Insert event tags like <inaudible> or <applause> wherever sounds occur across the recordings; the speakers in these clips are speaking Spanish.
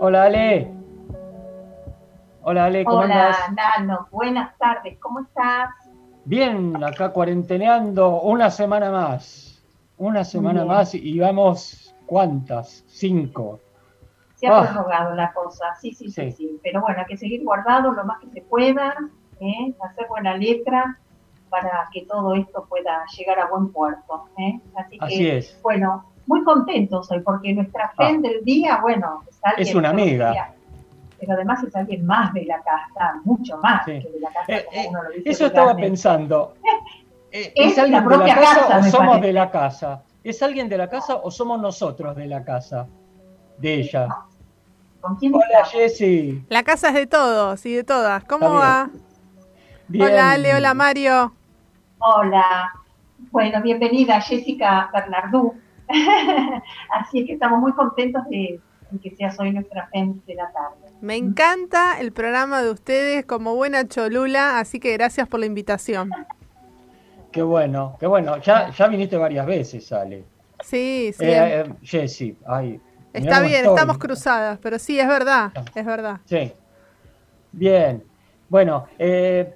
Hola Ale. Hola Ale, ¿cómo Hola, andas? Nano, buenas tardes, ¿cómo estás? Bien, acá cuarenteneando una semana más. Una semana Bien. más y vamos, ¿cuántas? Cinco. Se ha Ah. prorrogado la cosa, sí, sí, sí, Sí. sí, pero bueno, hay que seguir guardado lo más que se pueda, ¿eh? hacer buena letra para que todo esto pueda llegar a buen puerto. ¿eh? Así que, es. bueno, muy contentos hoy porque nuestra Ah. FEN del día, bueno, es alguien Es una amiga. Pero además es alguien más de la casa, mucho más Sí. que de la casa, Eh, como eh, uno lo dice eso estaba pensando. <laughs> Eh, Es ¿Es alguien la de la propia casa, casa, o somos parece. de la casa? ¿Es alguien de la casa o somos nosotros de la casa? De ella. ¿Con quién Hola? Jessy. La casa es de todos y de todas. ¿Cómo Está va? Bien. Hola Ale, hola Mario. Hola, bueno, bienvenida Jessica Bernardú. <laughs> Así es que estamos muy contentos de, de que seas hoy nuestra FEM de la tarde. Me encanta el programa de ustedes como buena cholula, así que gracias por la invitación. Qué bueno, qué bueno. Ya, ya viniste varias veces, Ale. Sí, sí. Eh, eh, Jessy, ay. está bien, estoy. estamos cruzadas, pero sí, es verdad, es verdad. Sí. Bien. Bueno, eh,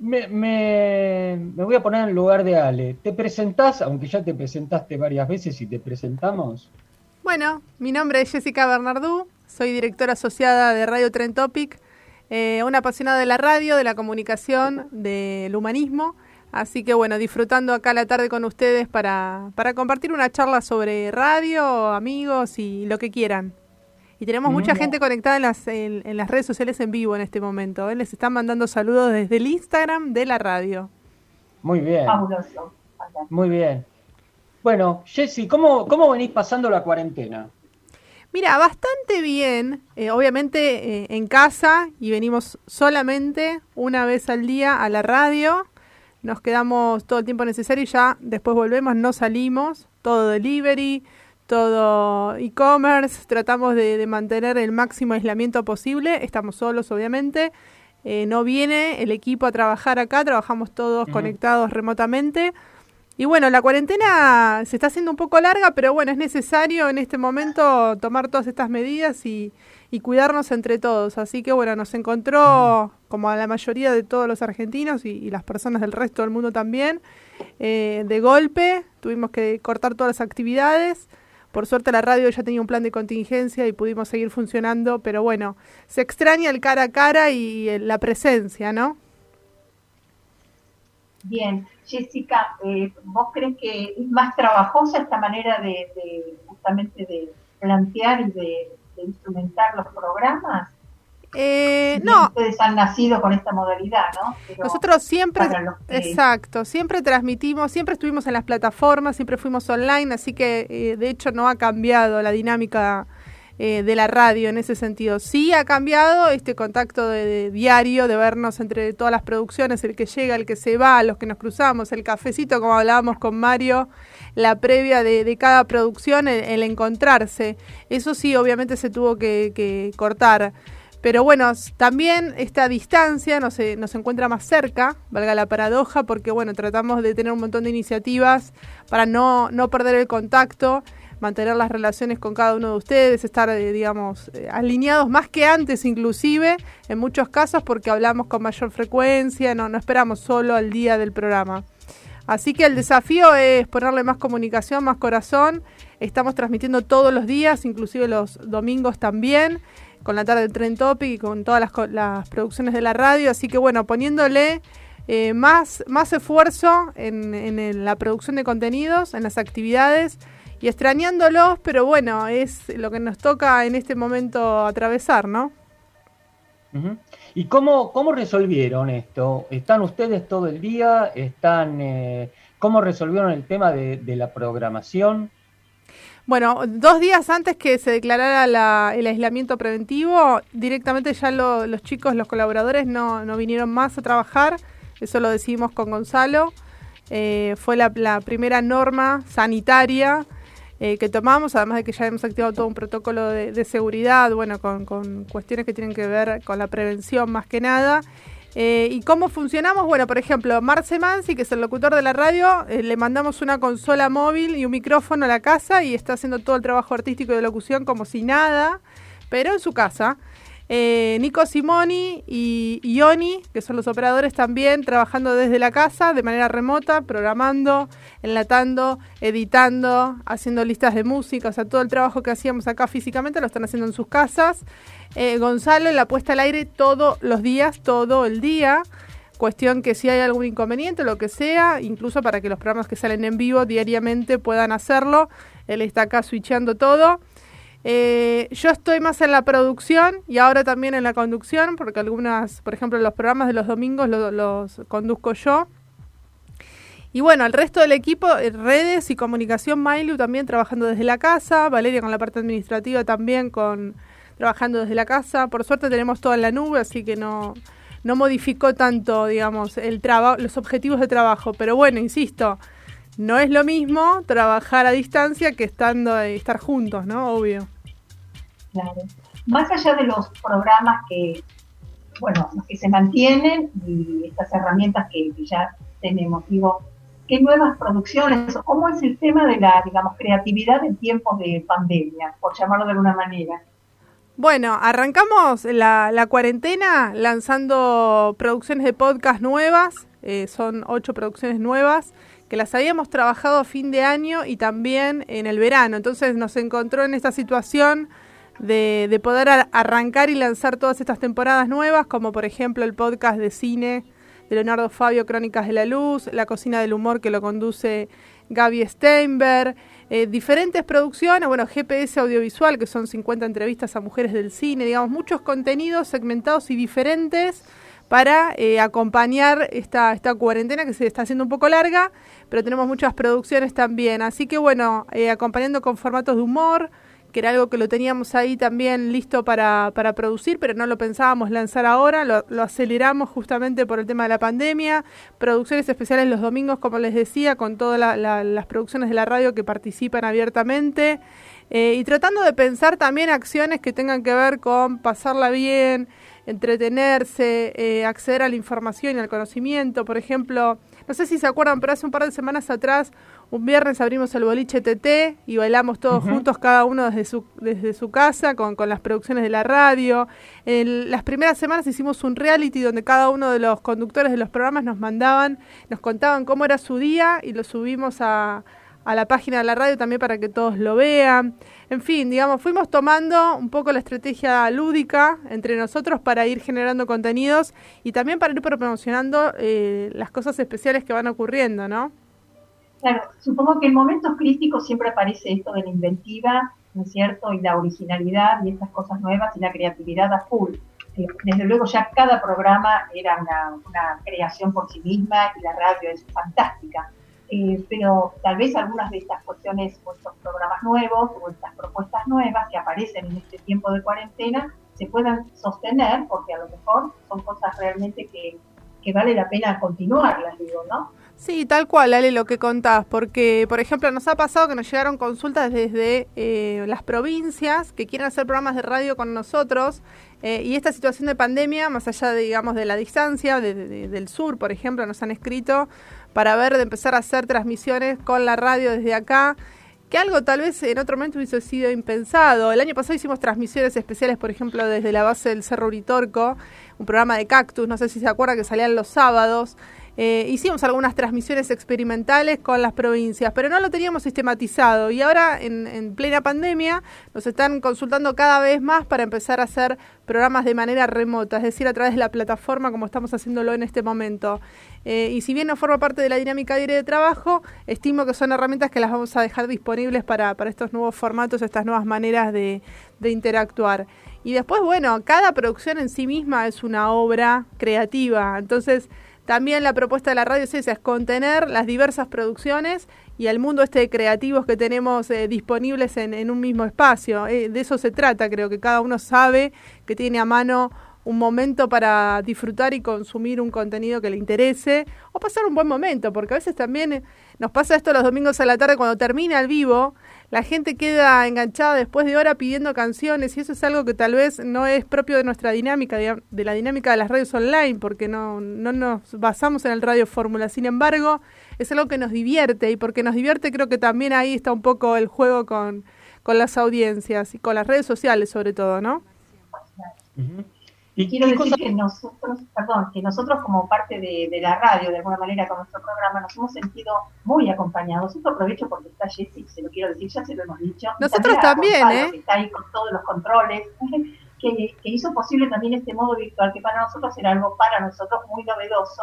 me, me- me voy a poner en el lugar de Ale. ¿Te presentás, aunque ya te presentaste varias veces y te presentamos? Bueno, mi nombre es Jessica Bernardú, soy directora asociada de Radio Tren Topic, eh, una apasionada de la radio, de la comunicación, del humanismo. Así que bueno, disfrutando acá la tarde con ustedes para, para compartir una charla sobre radio, amigos y lo que quieran. Y tenemos mucha gente conectada en las, en, en las redes sociales en vivo en este momento. ¿eh? Les están mandando saludos desde el Instagram de la radio. Muy bien, Fabuloso. muy bien. Bueno, Jessy, ¿cómo, ¿cómo venís pasando la cuarentena? Mira, bastante bien, eh, obviamente eh, en casa y venimos solamente una vez al día a la radio. Nos quedamos todo el tiempo necesario y ya después volvemos, no salimos, todo delivery, todo e-commerce, tratamos de, de mantener el máximo aislamiento posible, estamos solos obviamente, Eh, no viene el equipo a trabajar acá, trabajamos todos conectados remotamente. Y bueno, la cuarentena se está haciendo un poco larga, pero bueno, es necesario en este momento tomar todas estas medidas y, y cuidarnos entre todos. Así que bueno, nos encontró, como a la mayoría de todos los argentinos y, y las personas del resto del mundo también, eh, de golpe. Tuvimos que cortar todas las actividades. Por suerte la radio ya tenía un plan de contingencia y pudimos seguir funcionando, pero bueno, se extraña el cara a cara y, y la presencia, ¿no? Bien, Jessica, eh, ¿vos crees que es más trabajosa esta manera de, de justamente de plantear y de, de instrumentar los programas? Eh, no, Ustedes han nacido con esta modalidad, ¿no? Pero Nosotros siempre, que- exacto, siempre transmitimos, siempre estuvimos en las plataformas, siempre fuimos online, así que eh, de hecho no ha cambiado la dinámica eh, de la radio en ese sentido. Sí ha cambiado este contacto de, diario, de vernos entre todas las producciones, el que llega, el que se va, los que nos cruzamos, el cafecito, como hablábamos con Mario, la previa de, de cada producción, el, encontrarse. Eso sí, obviamente se tuvo que, cortar. Pero bueno, también esta distancia nos, nos encuentra más cerca, valga la paradoja, porque bueno, tratamos de tener un montón de iniciativas para no, no perder el contacto, mantener las relaciones con cada uno de ustedes, estar, eh, digamos, eh, alineados más que antes inclusive, en muchos casos porque hablamos con mayor frecuencia, no, no esperamos solo al día del programa. Así que el desafío es ponerle más comunicación, más corazón. Estamos transmitiendo todos los días, inclusive los domingos también. con la tarde del Tren Topic y con todas las, producciones de la radio. Así que bueno, poniéndole eh, más, más esfuerzo en, en, la producción de contenidos, en las actividades y extrañándolos, pero bueno, es lo que nos toca en este momento atravesar, ¿no? ¿Y cómo, cómo resolvieron esto? ¿Están ustedes todo el día? ¿Están, eh, ¿Cómo resolvieron el tema de, la programación? Bueno, dos días antes que se declarara el aislamiento preventivo, directamente ya los chicos, los colaboradores no, no, vinieron más a trabajar, eso lo decidimos con Gonzalo, eh, fue la, la, primera norma sanitaria eh, que tomamos, además de que ya hemos activado todo un protocolo de, seguridad, bueno, con, cuestiones que tienen que ver con la prevención más que nada. Eh, ¿Y cómo funcionamos? Bueno, por ejemplo, Marce Mansi, que es el locutor de la radio, eh, le mandamos una consola móvil y un micrófono a la casa y está haciendo todo el trabajo artístico de locución como si nada, pero en su casa. Eh, Nico Simoni y Ioni, que son los operadores también, trabajando desde la casa de manera remota, programando, enlatando, editando, haciendo listas de música, o sea, todo el trabajo que hacíamos acá físicamente lo están haciendo en sus casas. Eh, Gonzalo en la puesta al aire todos los días, todo el día. Cuestión que si hay algún inconveniente, lo que sea, incluso para que los programas que salen en vivo diariamente puedan hacerlo. Él está acá switchando todo. Eh, yo estoy más en la producción y ahora también en la conducción, porque algunas, por ejemplo, los programas de los domingos los, conduzco yo. Y bueno, el resto del equipo, eh, redes y comunicación, Mailu también trabajando desde la casa, Valeria con la parte administrativa también con trabajando desde la casa. Por suerte tenemos todo en la nube, así que no, no modificó tanto, digamos, el trabajo, los objetivos de trabajo. Pero bueno, insisto, no es lo mismo trabajar a distancia que estando estar juntos, ¿no? Obvio. Claro. Más allá de los programas que, bueno, que se mantienen y estas herramientas que, ya tenemos, digo, ¿qué nuevas producciones? ¿Cómo es el tema de la, digamos, creatividad en tiempos de pandemia, por llamarlo de alguna manera? Bueno, arrancamos la, la cuarentena lanzando producciones de podcast nuevas, eh, son ocho producciones nuevas que las habíamos trabajado a fin de año y también en el verano, entonces nos encontró en esta situación de, poder arrancar y lanzar todas estas temporadas nuevas, como por ejemplo el podcast de cine de Leonardo Fabio, Crónicas de la Luz, La Cocina del Humor que lo conduce Gaby Steinberg, eh, diferentes producciones, bueno, GPS Audiovisual, que son 50 entrevistas a mujeres del cine, digamos, muchos contenidos segmentados y diferentes para eh, acompañar esta, esta cuarentena que se está haciendo un poco larga, pero tenemos muchas producciones también. Así que bueno, eh, acompañando con formatos de humor, que era algo que lo teníamos ahí también listo para, para producir, pero no lo pensábamos lanzar ahora, lo, aceleramos justamente por el tema de la pandemia, producciones especiales los domingos, como les decía, con todas las producciones de la radio que participan abiertamente, eh, y tratando de pensar también acciones que tengan que ver con pasarla bien, entretenerse, eh, acceder a la información y al conocimiento, por ejemplo, no sé si se acuerdan, pero hace un par de semanas atrás un viernes abrimos el boliche TT y bailamos todos juntos, cada uno desde su, desde su casa, con, con las producciones de la radio. En las primeras semanas hicimos un reality donde cada uno de los conductores de los programas nos mandaban, nos contaban cómo era su día y lo subimos a, a la página de la radio también para que todos lo vean. En fin, digamos, fuimos tomando un poco la estrategia lúdica entre nosotros para ir generando contenidos y también para ir promocionando eh, las cosas especiales que van ocurriendo, ¿no? Claro, supongo que en momentos críticos siempre aparece esto de la inventiva, ¿no es cierto? Y la originalidad y estas cosas nuevas y la creatividad a full. Eh, desde luego ya cada programa era una, una creación por sí misma y la radio es fantástica. Eh, pero tal vez algunas de estas cuestiones o estos programas nuevos o estas propuestas nuevas que aparecen en este tiempo de cuarentena se puedan sostener porque a lo mejor son cosas realmente que, que vale la pena continuarlas, digo, ¿no? Sí, tal cual, Ale, lo que contás, porque, por ejemplo, nos ha pasado que nos llegaron consultas desde eh, las provincias que quieren hacer programas de radio con nosotros eh, y esta situación de pandemia, más allá, de, digamos, de la distancia, del sur, por ejemplo, nos han escrito para ver de empezar a hacer transmisiones con la radio desde acá que algo tal vez en otro momento hubiese sido impensado. El año pasado hicimos transmisiones especiales, por ejemplo, desde la base del Cerro Uritorco, un programa de cactus, no sé si se acuerda que salían los sábados, eh, hicimos algunas transmisiones experimentales con las provincias, pero no lo teníamos sistematizado y ahora en, en, plena pandemia nos están consultando cada vez más para empezar a hacer programas de manera remota, es decir, a través de la plataforma como estamos haciéndolo en este momento. Eh, y si bien no forma parte de la dinámica diaria de trabajo, estimo que son herramientas que las vamos a dejar disponibles para, para estos nuevos formatos, estas nuevas maneras de, de interactuar. Y después, bueno, cada producción en sí misma es una obra creativa, entonces también la propuesta de la radio es es contener las diversas producciones y el mundo este de creativos que tenemos eh, disponibles en, en, un mismo espacio. Eh, de eso se trata, creo que cada uno sabe que tiene a mano un momento para disfrutar y consumir un contenido que le interese o pasar un buen momento, porque a veces también nos pasa esto los domingos a la tarde cuando termina el vivo, la gente queda enganchada después de hora pidiendo canciones y eso es algo que tal vez no es propio de nuestra dinámica, de la dinámica de las radios online, porque no, no nos basamos en el radio fórmula. Sin embargo, es algo que nos divierte y porque nos divierte creo que también ahí está un poco el juego con, con las audiencias y con las redes sociales sobre todo, ¿no? Uh -huh. Y quiero decir cosa? que nosotros, perdón, que nosotros como parte de, de, la radio, de alguna manera con nuestro programa, nos hemos sentido muy acompañados. Esto aprovecho porque está Jessy, se lo quiero decir, ya se lo hemos dicho. Nosotros también, Gonzalo, ¿eh? Que está ahí con todos los controles, <laughs> que, que hizo posible también este modo virtual, que para nosotros era algo para nosotros muy novedoso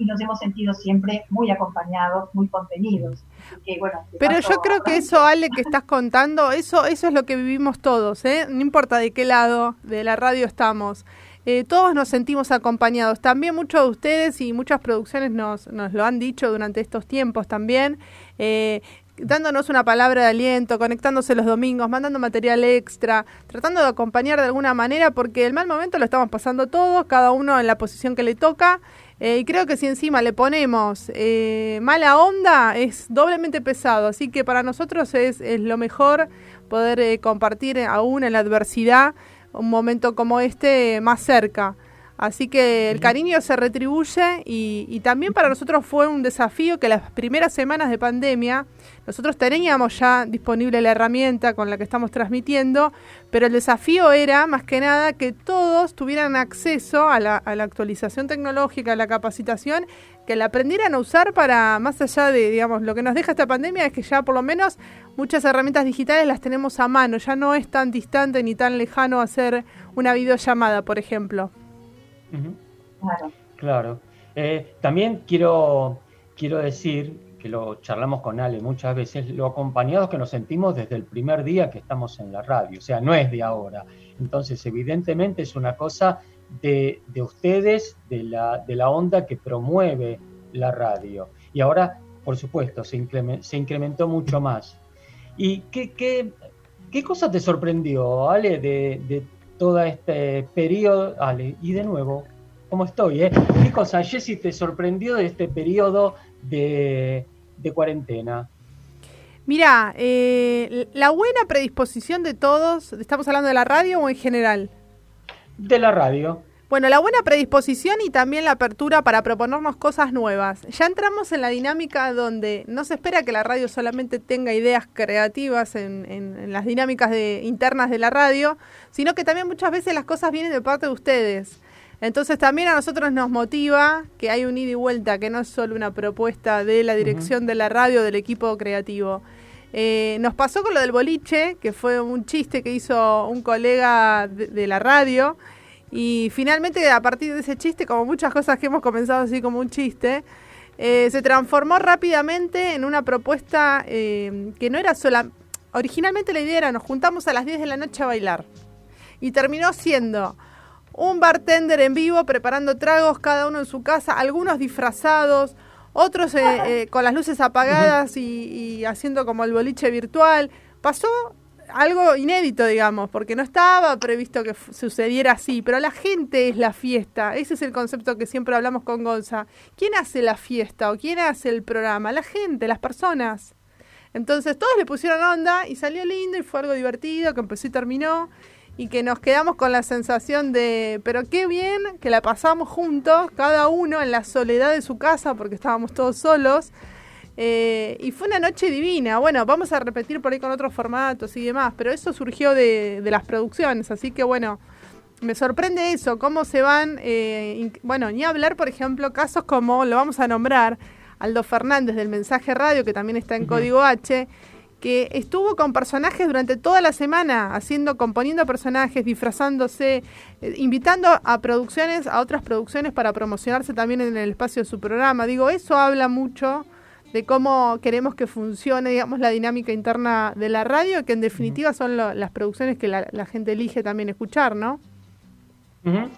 y nos hemos sentido siempre muy acompañados, muy contenidos. Que, bueno, Pero yo creo que eso, Ale, que estás contando, eso, eso es lo que vivimos todos, ¿eh? No importa de qué lado de la radio estamos. Eh, todos nos sentimos acompañados. También muchos de ustedes y muchas producciones nos, nos lo han dicho durante estos tiempos también. Eh, dándonos una palabra de aliento, conectándose los domingos, mandando material extra, tratando de acompañar de alguna manera, porque el mal momento lo estamos pasando todos, cada uno en la posición que le toca. Eh, y creo que si encima le ponemos eh, mala onda, es doblemente pesado. Así que para nosotros es, es lo mejor poder eh, compartir aún en la adversidad un momento como este más cerca. Así que el cariño se retribuye y, y, también para nosotros fue un desafío que las primeras semanas de pandemia nosotros teníamos ya disponible la herramienta con la que estamos transmitiendo, pero el desafío era más que nada que todos tuvieran acceso a la, a la actualización tecnológica, a la capacitación, que la aprendieran a usar para más allá de, digamos, lo que nos deja esta pandemia es que ya por lo menos muchas herramientas digitales las tenemos a mano, ya no es tan distante ni tan lejano hacer una videollamada, por ejemplo. Uh -huh. Claro. claro. Eh, también quiero, quiero decir que lo charlamos con Ale muchas veces, lo acompañados que nos sentimos desde el primer día que estamos en la radio, o sea, no es de ahora. Entonces, evidentemente es una cosa de, de ustedes, de la, de la onda que promueve la radio. Y ahora, por supuesto, se, incrementó, mucho más. ¿Y qué, qué, qué cosa te sorprendió, Ale, de, de todo este periodo? Ale, y de nuevo, ¿cómo estoy? Eh? ¿Qué cosa, Jessy, te sorprendió de este periodo de, de cuarentena? Mira, eh, la buena predisposición de todos, ¿estamos hablando de la radio o en general? De la radio. Bueno, la buena predisposición y también la apertura para proponernos cosas nuevas. Ya entramos en la dinámica donde no se espera que la radio solamente tenga ideas creativas en, en, en las dinámicas de, internas de la radio, sino que también muchas veces las cosas vienen de parte de ustedes. Entonces también a nosotros nos motiva que hay un ida y vuelta, que no es solo una propuesta de la dirección uh -huh. de la radio, del equipo creativo. Eh, nos pasó con lo del boliche, que fue un chiste que hizo un colega de, la radio. Y finalmente a partir de ese chiste, como muchas cosas que hemos comenzado así como un chiste, eh, se transformó rápidamente en una propuesta eh, que no era sola... Originalmente la idea era nos juntamos a las 10 de la noche a bailar. Y terminó siendo un bartender en vivo preparando tragos, cada uno en su casa, algunos disfrazados, otros eh, eh, con las luces apagadas y, y, haciendo como el boliche virtual. Pasó algo inédito, digamos, porque no estaba previsto que sucediera así, pero la gente es la fiesta. Ese es el concepto que siempre hablamos con Gonza. ¿Quién hace la fiesta o quién hace el programa? La gente, las personas. Entonces todos le pusieron onda y salió lindo y fue algo divertido que empezó y terminó y que nos quedamos con la sensación de, pero qué bien que la pasamos juntos, cada uno en la soledad de su casa, porque estábamos todos solos. Eh, y fue una noche divina. Bueno, vamos a repetir por ahí con otros formatos y demás, pero eso surgió de, de las producciones, así que bueno, me sorprende eso, cómo se van, eh, bueno, ni hablar, por ejemplo, casos como, lo vamos a nombrar, Aldo Fernández del Mensaje Radio, que también está en Código H, que estuvo con personajes durante toda la semana, haciendo, componiendo personajes, disfrazándose, eh, invitando a producciones, a otras producciones para promocionarse también en el espacio de su programa. Digo, eso habla mucho de cómo queremos que funcione, digamos, la dinámica interna de la radio, que en definitiva son lo- las producciones que la, gente elige también escuchar, ¿no? Ujú.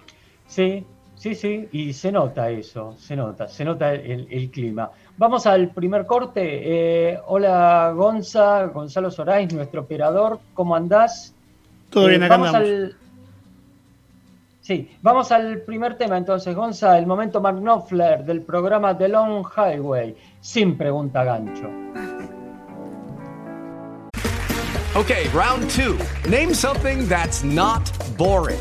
Sí, sí, sí, y se nota eso, se nota, se nota el, el clima. Vamos al primer corte. Eh, hola Gonza, Gonzalo Sorais, nuestro operador, ¿cómo andás? Todo Eh, bien, acá vamos andamos. al... Sí, vamos al primer tema entonces, Gonza, el momento Mark Knopfler del programa The Long Highway, sin pregunta gancho. Okay, round two. Name something that's not boring.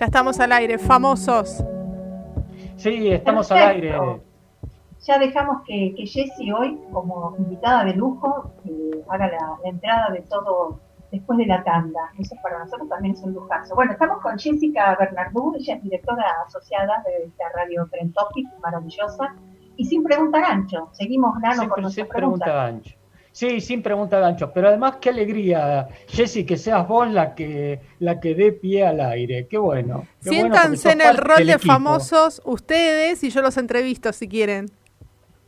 Ya estamos al aire, famosos. Sí, estamos al aire. Ya dejamos que, que Jessie hoy, como invitada de lujo, eh, haga la, la entrada de todo después de la tanda. Eso para nosotros también es un lujazo. Bueno, estamos con Jessica Bernardú, ella es directora asociada de esta radio Trend Topic, maravillosa, y sin pregunta gancho. Seguimos, Nano, con Siempre, nuestras sin pregunta preguntas. gancho. Sí, sin pregunta gancho. Pero además, qué alegría, Jessy, que seas vos la que la que dé pie al aire. Qué bueno. qué Siéntanse en el rol de equipo. famosos ustedes y yo los entrevisto si quieren.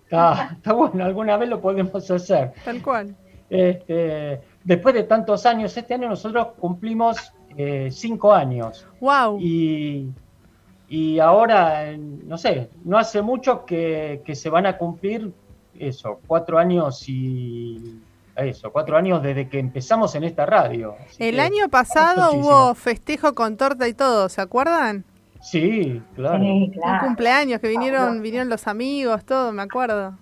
Está, <laughs> está bueno, alguna vez lo podemos hacer. Tal cual. Este, después de tantos años, este año nosotros cumplimos eh, cinco años. Wow. Y, y ahora, no sé, no hace mucho que, que se van a cumplir eso, cuatro años y eso, cuatro años desde que empezamos en esta radio. Así El que- año pasado hubo festejo con torta y todo, ¿se acuerdan? Sí, claro. Sí, Un cumpleaños que vinieron, Fabuloso. vinieron los amigos, todo, me acuerdo.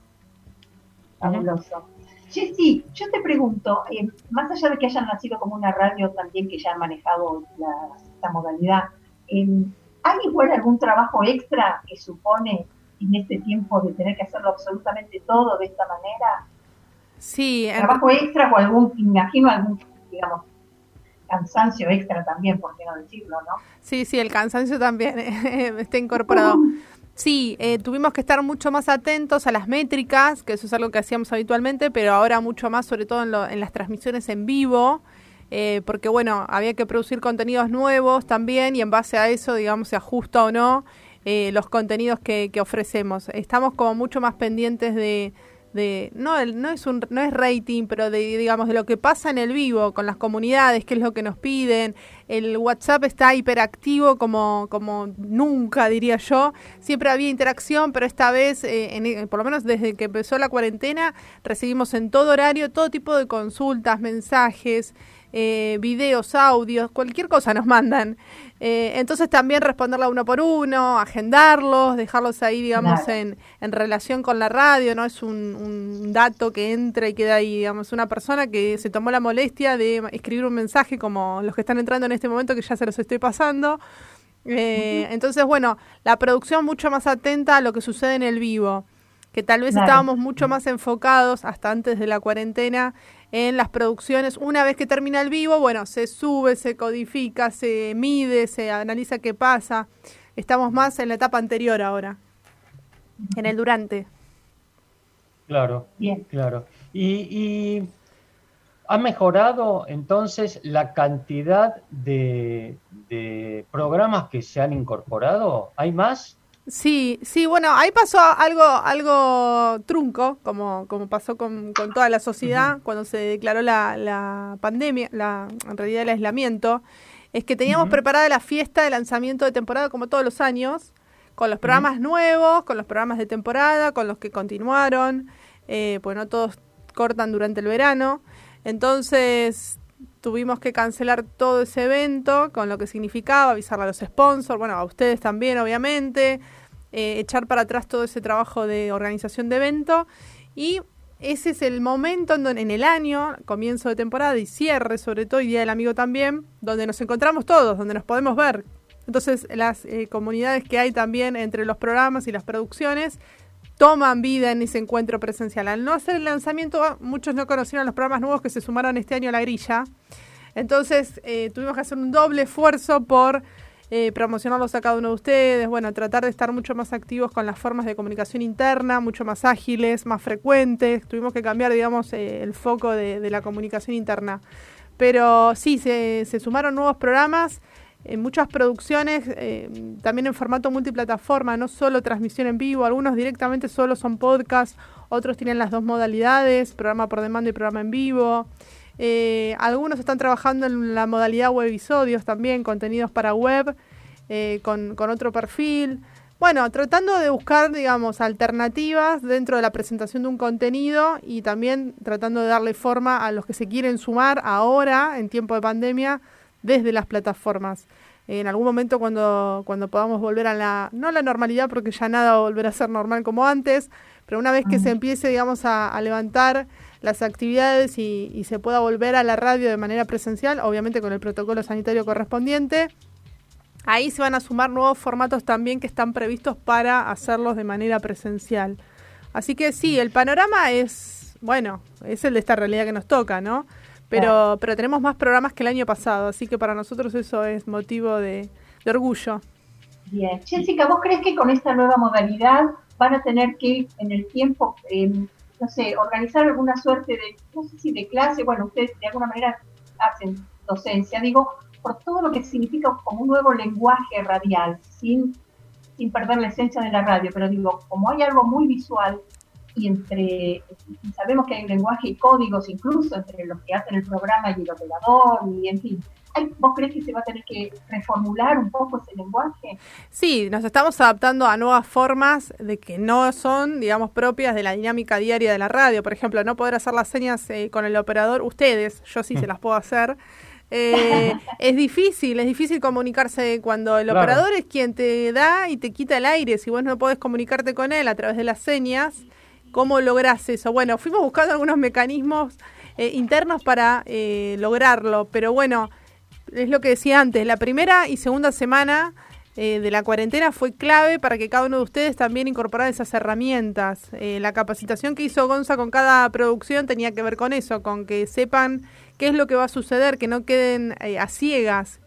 Fabuloso. Jessy, yo te pregunto, eh, más allá de que hayan nacido como una radio también que ya han manejado la- esta modalidad, eh, ¿hay igual algún trabajo extra que supone en este tiempo de tener que hacerlo absolutamente todo de esta manera? Sí, ¿Trabajo extra o algún, imagino algún, digamos, cansancio extra también, por qué no decirlo, no? sí, sí, el cansancio también <laughs> está incorporado. Sí, eh, tuvimos que estar mucho más atentos a las métricas, que eso es algo que hacíamos habitualmente, pero ahora mucho más, sobre todo en, lo- en las transmisiones en vivo, eh, porque bueno, había que producir contenidos nuevos también y en base a eso, digamos, se ajusta o no eh, los contenidos que, que ofrecemos. Estamos como mucho más pendientes de, de no, no es un no es rating, pero de digamos de lo que pasa en el vivo con las comunidades, qué es lo que nos piden. El WhatsApp está hiperactivo como como nunca diría yo. Siempre había interacción, pero esta vez eh, en- por lo menos desde que empezó la cuarentena recibimos en todo horario todo tipo de consultas, mensajes, eh, videos, audios, cualquier cosa nos mandan. Eh, entonces también responderla uno por uno, agendarlos, dejarlos ahí, digamos, Claro. en, en relación con la radio, no es un, un dato que entra y queda ahí, digamos, una persona que se tomó la molestia de escribir un mensaje como los que están entrando en este momento, que ya se los estoy pasando. Eh, Entonces, bueno, la producción mucho más atenta a lo que sucede en el vivo, que tal vez Claro. estábamos mucho más enfocados hasta antes de la cuarentena en las producciones. Una vez que termina el vivo, bueno, se sube, se codifica, se mide, se analiza qué pasa. Estamos más en la etapa anterior ahora, en el durante. Claro, Bien. claro. Y, y ha mejorado entonces la cantidad de, de programas que se han incorporado. ¿Hay más? Sí, sí, bueno, ahí pasó algo, algo trunco, como, como pasó con, con toda la sociedad cuando se declaró la, la pandemia, la, en realidad el aislamiento, es que teníamos preparada la fiesta de lanzamiento de temporada como todos los años, con los programas nuevos, con los programas de temporada, con los que continuaron, eh, pues no todos cortan durante el verano, entonces tuvimos que cancelar todo ese evento con lo que significaba avisarle a los sponsors, bueno, a ustedes también obviamente, eh, echar para atrás todo ese trabajo de organización de evento y ese es el momento en, donde, en el año, comienzo de temporada y cierre sobre todo y Día del Amigo también, donde nos encontramos todos, donde nos podemos ver. Entonces las eh, comunidades que hay también entre los programas y las producciones toman vida en ese encuentro presencial. Al no hacer el lanzamiento, muchos no conocieron los programas nuevos que se sumaron este año a la grilla. Entonces eh, tuvimos que hacer un doble esfuerzo por eh, promocionarlos a cada uno de ustedes, bueno, tratar de estar mucho más activos con las formas de comunicación interna, mucho más ágiles, más frecuentes. Tuvimos que cambiar, digamos, eh, el foco de, la comunicación interna. Pero sí, se, sumaron nuevos programas en muchas producciones, eh, también en formato multiplataforma, no solo transmisión en vivo, algunos directamente solo son podcast, otros tienen las dos modalidades, programa por demanda y programa en vivo. Eh, algunos están trabajando en la modalidad webisodios también, contenidos para web, eh, con, con otro perfil. Bueno, tratando de buscar, digamos, alternativas dentro de la presentación de un contenido y también tratando de darle forma a los que se quieren sumar ahora, en tiempo de pandemia, desde las plataformas. En algún momento cuando, cuando podamos volver a la, no a la normalidad, porque ya nada va a volver a ser normal como antes, pero una vez que se empiece, digamos, a, a levantar las actividades y, y se pueda volver a la radio de manera presencial, obviamente con el protocolo sanitario correspondiente, Ahí se van a sumar nuevos formatos también que están previstos para hacerlos de manera presencial. Así que sí, el panorama es, bueno, es el de esta realidad que nos toca, ¿no? Pero, pero tenemos más programas que el año pasado, así que para nosotros eso es motivo de, de orgullo. Bien. Jessica, ¿vos crees que con esta nueva modalidad van a tener que en el tiempo, eh, no sé, organizar alguna suerte de, no sé si de clase, bueno, ustedes de alguna manera hacen docencia, digo, por todo lo que significa como un nuevo lenguaje radial, sin, sin perder la esencia de la radio, pero digo, como hay algo muy visual y entre, sabemos que hay un lenguaje y códigos incluso entre los que hacen el programa y el operador, y en fin, ¿vos crees que se va a tener que reformular un poco ese lenguaje? Sí, nos estamos adaptando a nuevas formas de que no son, digamos, propias de la dinámica diaria de la radio. Por ejemplo, no poder hacer las señas eh, con el operador, ustedes, yo sí se las puedo hacer. Eh, <laughs> es difícil, es difícil comunicarse cuando el Claro. operador es quien te da y te quita el aire. Si vos no podés comunicarte con él a través de las señas, ¿cómo lográs eso? Bueno, fuimos buscando algunos mecanismos eh, internos para eh, lograrlo, pero bueno, es lo que decía antes, la primera y segunda semana eh, de la cuarentena fue clave para que cada uno de ustedes también incorporara esas herramientas. La capacitación que hizo Gonza con cada producción tenía que ver con eso, con que sepan qué es lo que va a suceder, que no queden a ciegas.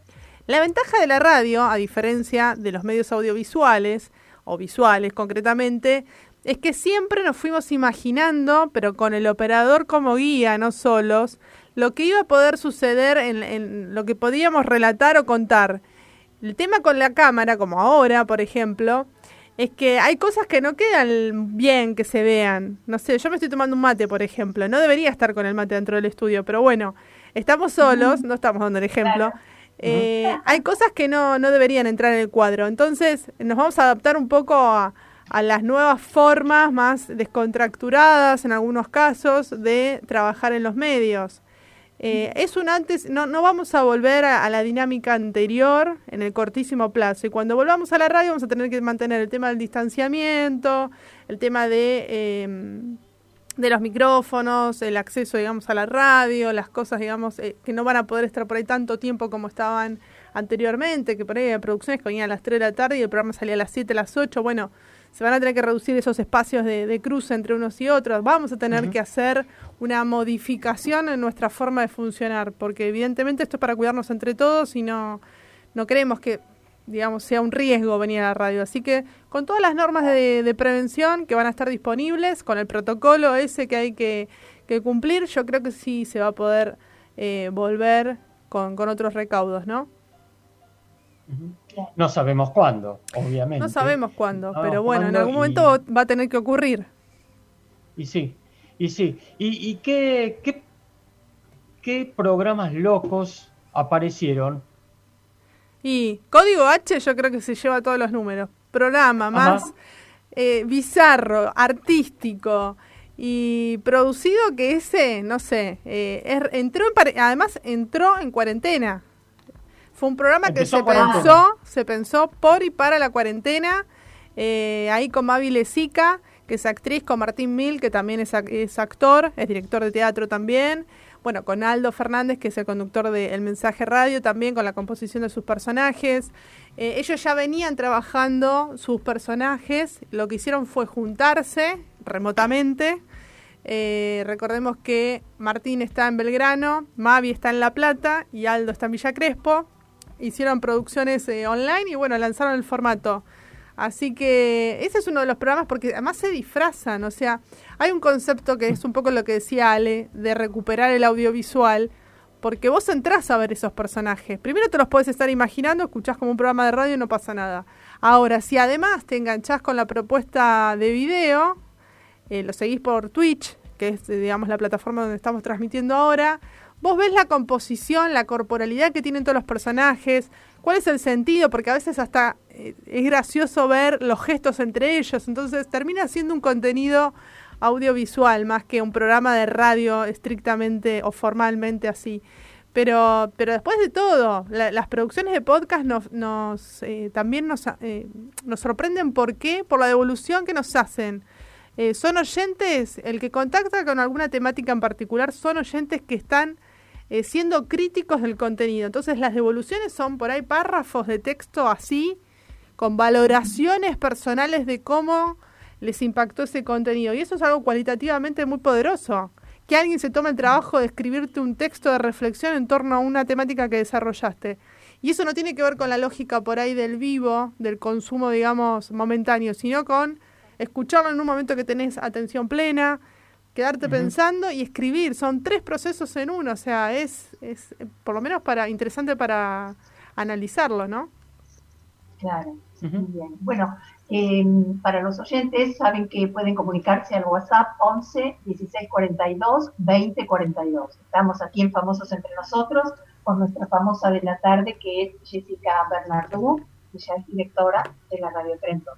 La ventaja de la radio, a diferencia de los medios audiovisuales, o visuales concretamente, es que siempre nos fuimos imaginando, pero con el operador como guía, no solos, lo que iba a poder suceder en, en lo que podíamos relatar o contar. El tema con la cámara, como ahora, por ejemplo, es que hay cosas que no quedan bien que se vean. No sé, yo me estoy tomando un mate, por ejemplo. No debería estar con el mate dentro del estudio, pero bueno, estamos solos, no estamos dando el ejemplo. Eh, hay cosas que no, no deberían entrar en el cuadro. Entonces, nos vamos a adaptar un poco a, a las nuevas formas más descontracturadas, en algunos casos, de trabajar en los medios. Eh, es un antes, no, no vamos a volver a, la dinámica anterior en el cortísimo plazo. Y cuando volvamos a la radio vamos a tener que mantener el tema del distanciamiento, el tema de, eh, de los micrófonos, el acceso, digamos, a la radio, las cosas, digamos, eh, que no van a poder estar por ahí tanto tiempo como estaban anteriormente, que por ahí hay producciones que venían a las 3 de la tarde y el programa salía a las 7, a las 8. Bueno, se van a tener que reducir esos espacios de, de cruce entre unos y otros. Vamos a tener que hacer una modificación en nuestra forma de funcionar, porque evidentemente esto es para cuidarnos entre todos y no, no queremos que, digamos, sea un riesgo venir a la radio. Así que con todas las normas de, de prevención que van a estar disponibles, con el protocolo ese que hay que, que cumplir, yo creo que sí se va a poder eh, volver con, con otros recaudos, ¿no? No sabemos cuándo, obviamente. No sabemos cuándo, No, pero bueno, en algún y- momento va a tener que ocurrir. Y sí, y sí. ¿Y, y qué, qué, qué programas locos aparecieron? Y código H yo creo que se lleva todos los números. Programa más eh, bizarro, artístico y producido que ese, no sé, eh, er- entró en además entró en cuarentena. Fue un programa Empezó que se pensó, se pensó por y para la cuarentena, eh, ahí con Mavi Lezica, que es actriz, con Martín Mil, que también es actor, es director de teatro también, bueno, con Aldo Fernández, que es el conductor de El Mensaje Radio, también con la composición de sus personajes. Eh, ellos ya venían trabajando sus personajes, lo que hicieron fue juntarse remotamente. Eh, recordemos que Martín está en Belgrano, Mavi está en La Plata y Aldo está en Villa Crespo. Hicieron producciones eh, online y bueno, lanzaron el formato. Así que ese es uno de los programas porque además se disfrazan, o sea, hay un concepto que es un poco lo que decía Ale, de recuperar el audiovisual, porque vos entrás a ver esos personajes. Primero te los podés estar imaginando, escuchás como un programa de radio y no pasa nada. Ahora, si además te enganchás con la propuesta de video, eh, lo seguís por Twitch, que es, digamos, la plataforma donde estamos transmitiendo ahora, vos ves la composición, la corporalidad que tienen todos los personajes, cuál es el sentido, porque a veces hasta eh, es gracioso ver los gestos entre ellos, entonces termina siendo un contenido audiovisual más que un programa de radio estrictamente o formalmente así. Pero, pero después de todo, la- las producciones de podcast nos, nos eh, también nos, eh, nos sorprenden. ¿Por qué? Por la devolución que nos hacen. Son oyentes, el que contacta con alguna temática en particular, son oyentes que están eh, siendo críticos del contenido. Entonces las devoluciones son por ahí párrafos de texto así, con valoraciones personales de cómo les impactó ese contenido. Y eso es algo cualitativamente muy poderoso. Que alguien se tome el trabajo de escribirte un texto de reflexión en torno a una temática que desarrollaste. Y eso no tiene que ver con la lógica por ahí del vivo, del consumo, digamos, momentáneo, sino con escucharlo en un momento que tenés atención plena, quedarte pensando y escribir. Son tres procesos en uno, o sea, es, es eh, por lo menos para interesante para analizarlo, ¿no? Claro, muy bien. Bueno, eh, para los oyentes, saben que pueden comunicarse al WhatsApp 11 16 42 20 42. Estamos aquí en Famosos Entre Nosotros con nuestra famosa de la tarde, que es Jessica Bernardú, que ya es directora de la Radio Trento.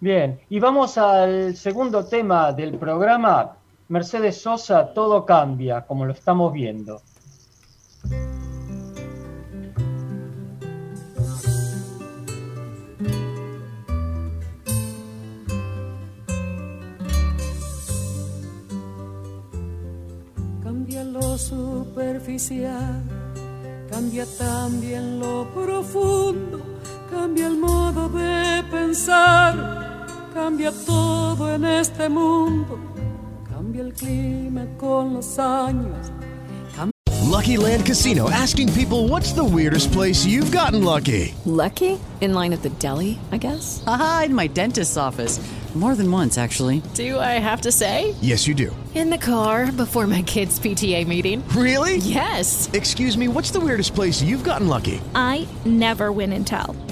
Bien, y vamos al segundo tema del programa. Mercedes Sosa, todo cambia, como lo estamos viendo. Cambia lo superficial, cambia también lo profundo, cambia el modo de pensar, cambia todo en este mundo, cambia el clima con los años. Lucky Land Casino asking people what's the weirdest place you've gotten lucky? Lucky? In line at the deli, I guess? Aha, in my dentist's office. More than once, actually. Do I have to say? Yes, you do. In the car before my kids' PTA meeting. Really? Yes. Excuse me, what's the weirdest place you've gotten lucky? I never win and tell.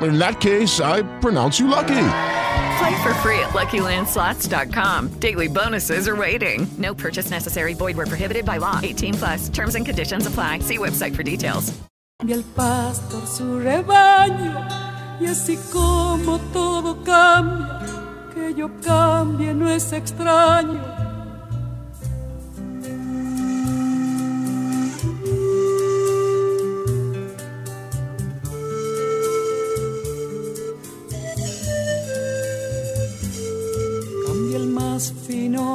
In that case, I pronounce you lucky. Play for free at LuckyLandSlots.com. Daily bonuses are waiting. No purchase necessary. Void where prohibited by law. 18 plus. Terms and conditions apply. See website for details. Cambia el pastor su rebaño, y así como todo cambia, que yo cambie no es extraño.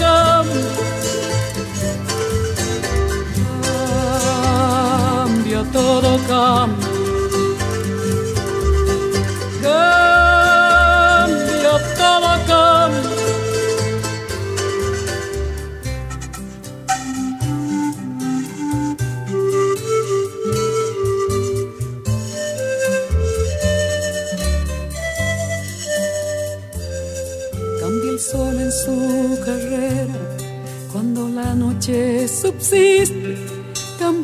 cambia. Todo. Cambia,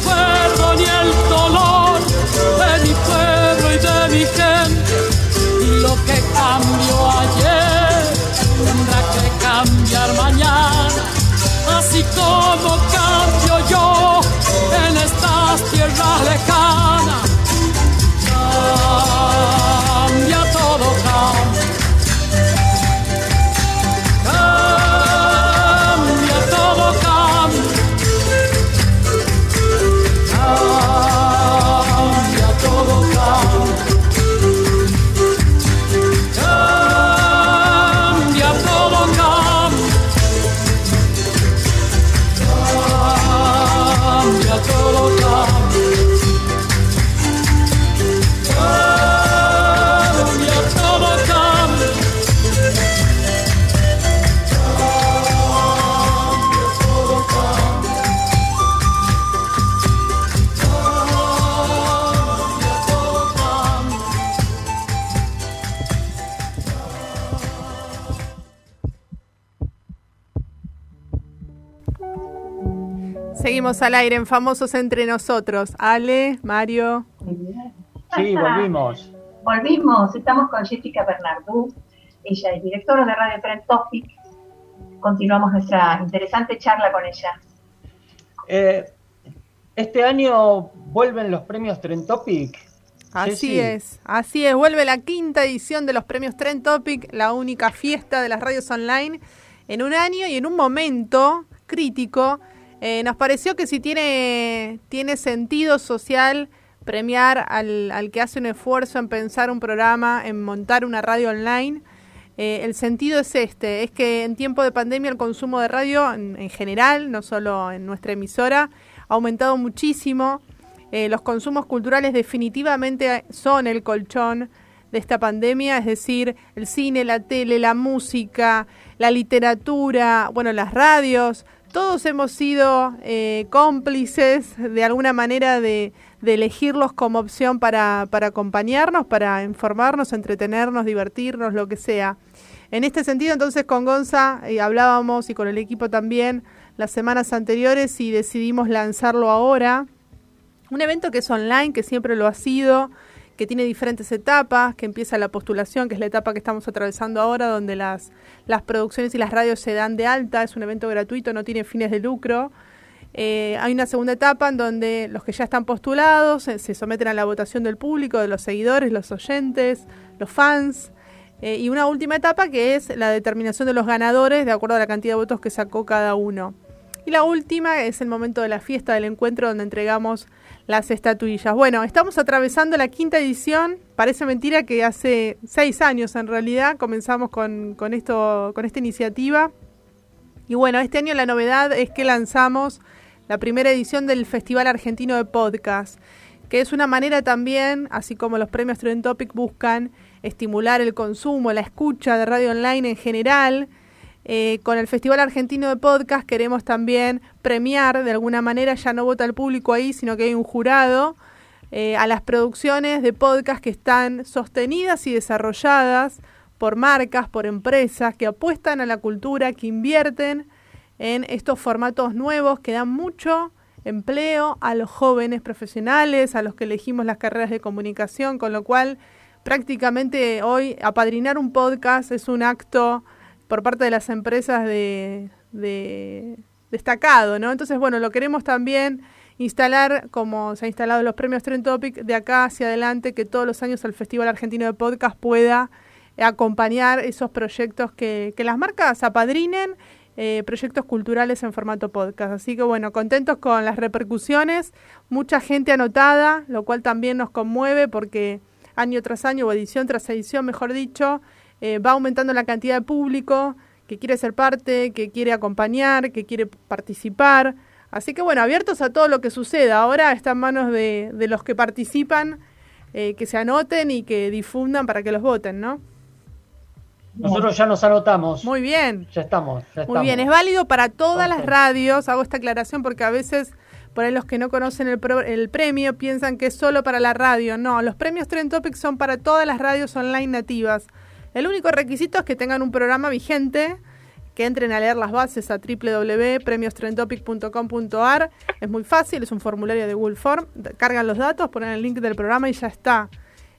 recuerdo ni el dolor de mi pueblo y de mi gente. Y lo que cambió ayer tendrá que cambiar mañana, así como cambio yo en estas tierras lejanas. Al aire en Famosos Entre Nosotros. Ale, Mario. Sí, volvimos. Volvimos, estamos con Jessica Bernardú. Ella es directora de Radio Trend Topic. Continuamos nuestra interesante charla con ella. Eh, este año vuelven los premios Trend Topic. Así Jessy. es, así es. Vuelve la quinta edición de los premios Trend Topic, la única fiesta de las radios online en un año y en un momento crítico. Eh, nos pareció que si tiene, tiene sentido social premiar al, al que hace un esfuerzo en pensar un programa, en montar una radio online, eh, el sentido es este, es que en tiempo de pandemia el consumo de radio en, en general, no solo en nuestra emisora, ha aumentado muchísimo. Eh, los consumos culturales definitivamente son el colchón de esta pandemia, es decir, el cine, la tele, la música, la literatura, bueno, las radios, todos hemos sido eh, cómplices de alguna manera de, elegirlos como opción para, para acompañarnos, para informarnos, entretenernos, divertirnos, lo que sea. En este sentido, entonces, con Gonza eh, hablábamos y con el equipo también las semanas anteriores y decidimos lanzarlo ahora. Un evento que es online, que siempre lo ha sido, que tiene diferentes etapas, que empieza la postulación, que es la etapa que estamos atravesando ahora, donde las, las producciones y las radios se dan de alta, es un evento gratuito, no tiene fines de lucro. Eh, hay una segunda etapa en donde los que ya están postulados se, se someten a la votación del público, de los seguidores, los oyentes, los fans. Eh, y una última etapa que es la determinación de los ganadores de acuerdo a la cantidad de votos que sacó cada uno. Y la última es el momento de la fiesta del encuentro donde entregamos las estatuillas. Bueno, estamos atravesando la quinta edición. Parece mentira que hace seis años en realidad comenzamos con, con esto, con esta iniciativa. Y bueno, este año la novedad es que lanzamos la primera edición del Festival Argentino de Podcast, que es una manera también, así como los premios Trend Topic buscan estimular el consumo, la escucha de radio online en general. Eh, con el Festival Argentino de Podcast queremos también premiar, de alguna manera ya no vota el público ahí, sino que hay un jurado, eh, a las producciones de podcast que están sostenidas y desarrolladas por marcas, por empresas que apuestan a la cultura, que invierten en estos formatos nuevos que dan mucho empleo a los jóvenes profesionales, a los que elegimos las carreras de comunicación, con lo cual prácticamente hoy apadrinar un podcast es un acto por parte de las empresas de, de destacado, ¿no? Entonces, bueno, lo queremos también instalar, como se ha instalado los premios Trend Topic, de acá hacia adelante, que todos los años el Festival Argentino de Podcast pueda acompañar esos proyectos que, que las marcas apadrinen, eh, proyectos culturales en formato podcast. Así que bueno, contentos con las repercusiones, mucha gente anotada, lo cual también nos conmueve porque año tras año, o edición tras edición, mejor dicho, eh, va aumentando la cantidad de público que quiere ser parte, que quiere acompañar, que quiere participar. Así que bueno, abiertos a todo lo que suceda. Ahora está en manos de, de los que participan, eh, que se anoten y que difundan para que los voten, ¿no? Nosotros ya nos anotamos. Muy bien. Ya estamos. Ya Muy estamos. bien, es válido para todas las radios. Hago esta aclaración porque a veces, por ahí los que no conocen el, pro- el premio piensan que es solo para la radio. No, los premios Trend Topics son para todas las radios online nativas. El único requisito es que tengan un programa vigente, que entren a leer las bases a www.premiostrentopic.com.ar. Es muy fácil, es un formulario de Google Form. Cargan los datos, ponen el link del programa y ya está.